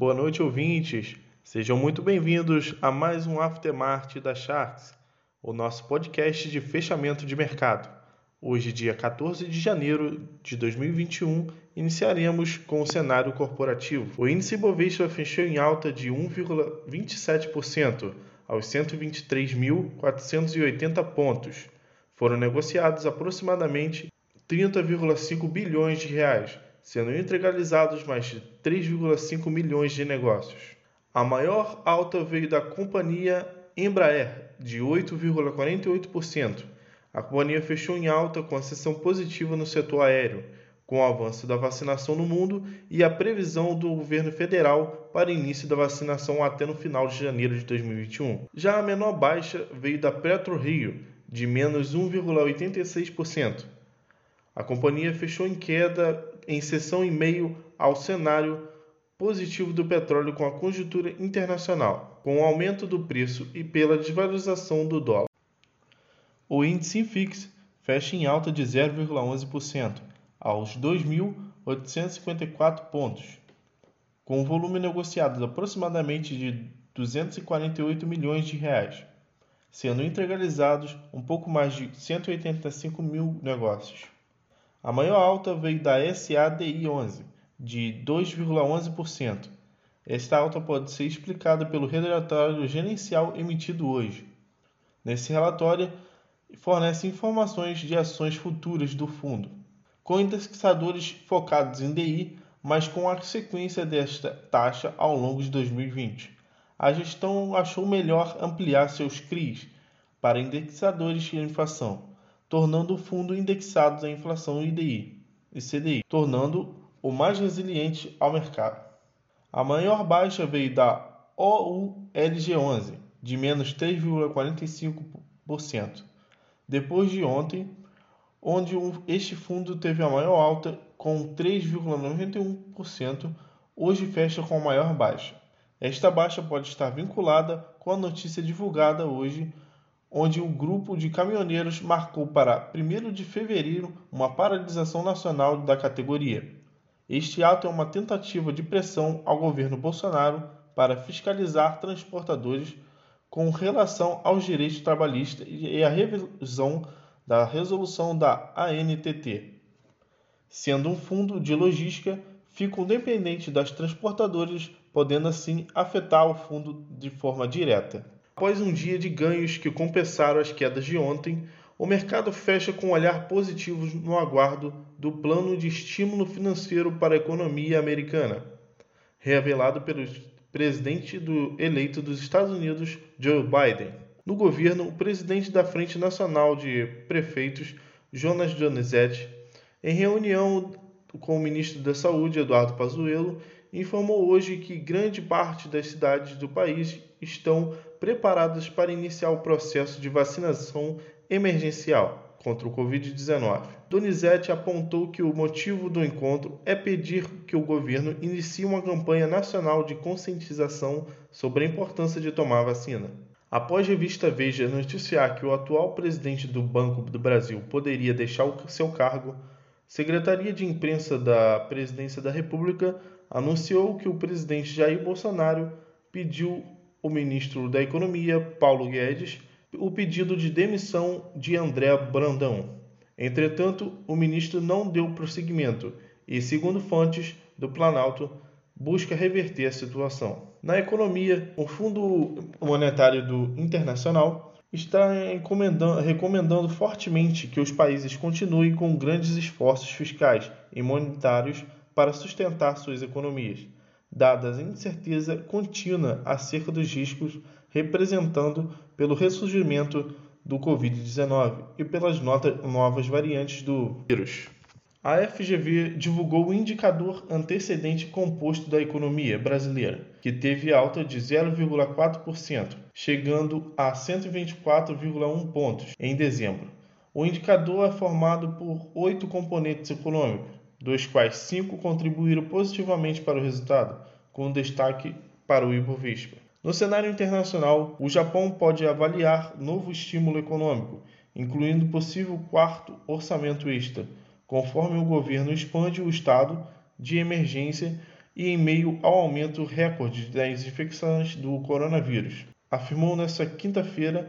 Boa noite, ouvintes. Sejam muito bem-vindos a mais um Aftermath da Sharks, o nosso podcast de fechamento de mercado. Hoje, dia 14 de janeiro de 2021, iniciaremos com o cenário corporativo. O índice Bovespa fechou em alta de 1,27% aos 123.480 pontos. Foram negociados aproximadamente 30,5 bilhões de reais, sendo integralizados mais de 3,5 milhões de negócios. A maior alta veio da companhia Embraer, de 8,48%. A companhia fechou em alta com a sessão positiva no setor aéreo, com o avanço da vacinação no mundo e a previsão do governo federal para início da vacinação até no final de janeiro de 2021. Já a menor baixa veio da PetroRio, de menos 1,86%. A companhia fechou em queda em sessão em meio ao cenário positivo do petróleo com a conjuntura internacional, com o aumento do preço e pela desvalorização do dólar. O índice IFIX fecha em alta de 0,11% aos 2.854 pontos, com um volume negociado de aproximadamente de 248 milhões de reais, sendo integralizados um pouco mais de 185 mil negócios. A maior alta veio da SADI 11, de 2,11%. Esta alta pode ser explicada pelo relatório gerencial emitido hoje. Nesse relatório, fornece informações de ações futuras do fundo, com indexadores focados em DI, mas com a sequência desta taxa ao longo de 2020. A gestão achou melhor ampliar seus CRIs para indexadores de inflação tornando o fundo indexado à inflação IDI e CDI, tornando o mais resiliente ao mercado. A maior baixa veio da OULG11, de menos 3,45%, depois de ontem, onde este fundo teve a maior alta com 3,91%, hoje fecha com a maior baixa. Esta baixa pode estar vinculada com a notícia divulgada hoje onde o grupo de caminhoneiros marcou para 1 de fevereiro uma paralisação nacional da categoria. Este ato é uma tentativa de pressão ao governo Bolsonaro para fiscalizar transportadores com relação aos direitos trabalhistas e a revisão da resolução da ANTT. Sendo um fundo de logística, ficam dependentes das transportadoras, podendo assim afetar o fundo de forma direta. Após um dia de ganhos que compensaram as quedas de ontem, o mercado fecha com um olhar positivo no aguardo do plano de estímulo financeiro para a economia americana, revelado pelo presidente do, eleito dos Estados Unidos, Joe Biden. No governo, o presidente da Frente Nacional de Prefeitos, Jonas Donizete, em reunião com o ministro da Saúde, Eduardo Pazuello, informou hoje que grande parte das cidades do país estão preparadas para iniciar o processo de vacinação emergencial contra o Covid-19. Donizete apontou que o motivo do encontro é pedir que o governo inicie uma campanha nacional de conscientização sobre a importância de tomar vacina. Após a revista Veja noticiar que o atual presidente do Banco do Brasil poderia deixar o seu cargo, Secretaria de Imprensa da Presidência da República anunciou que o presidente Jair Bolsonaro pediu ao ministro da Economia, Paulo Guedes, o pedido de demissão de André Brandão. Entretanto, o ministro não deu prosseguimento e, segundo fontes do Planalto, busca reverter a situação. Na economia, o Fundo Monetário do Internacional está recomendando fortemente que os países continuem com grandes esforços fiscais e monetários para sustentar suas economias, dadas a incerteza contínua acerca dos riscos representando pelo ressurgimento do Covid-19 e pelas novas variantes do vírus. A FGV divulgou o indicador antecedente composto da economia brasileira, que teve alta de 0,4%, chegando a 124,1 pontos em dezembro. O indicador é formado por oito componentes econômicos, dos quais cinco contribuíram positivamente para o resultado, com destaque para o Ibovespa. No cenário internacional, o Japão pode avaliar novo estímulo econômico, incluindo possível quarto orçamento extra conforme o governo expande o estado de emergência e em meio ao aumento recorde das infecções do coronavírus, afirmou nesta quinta-feira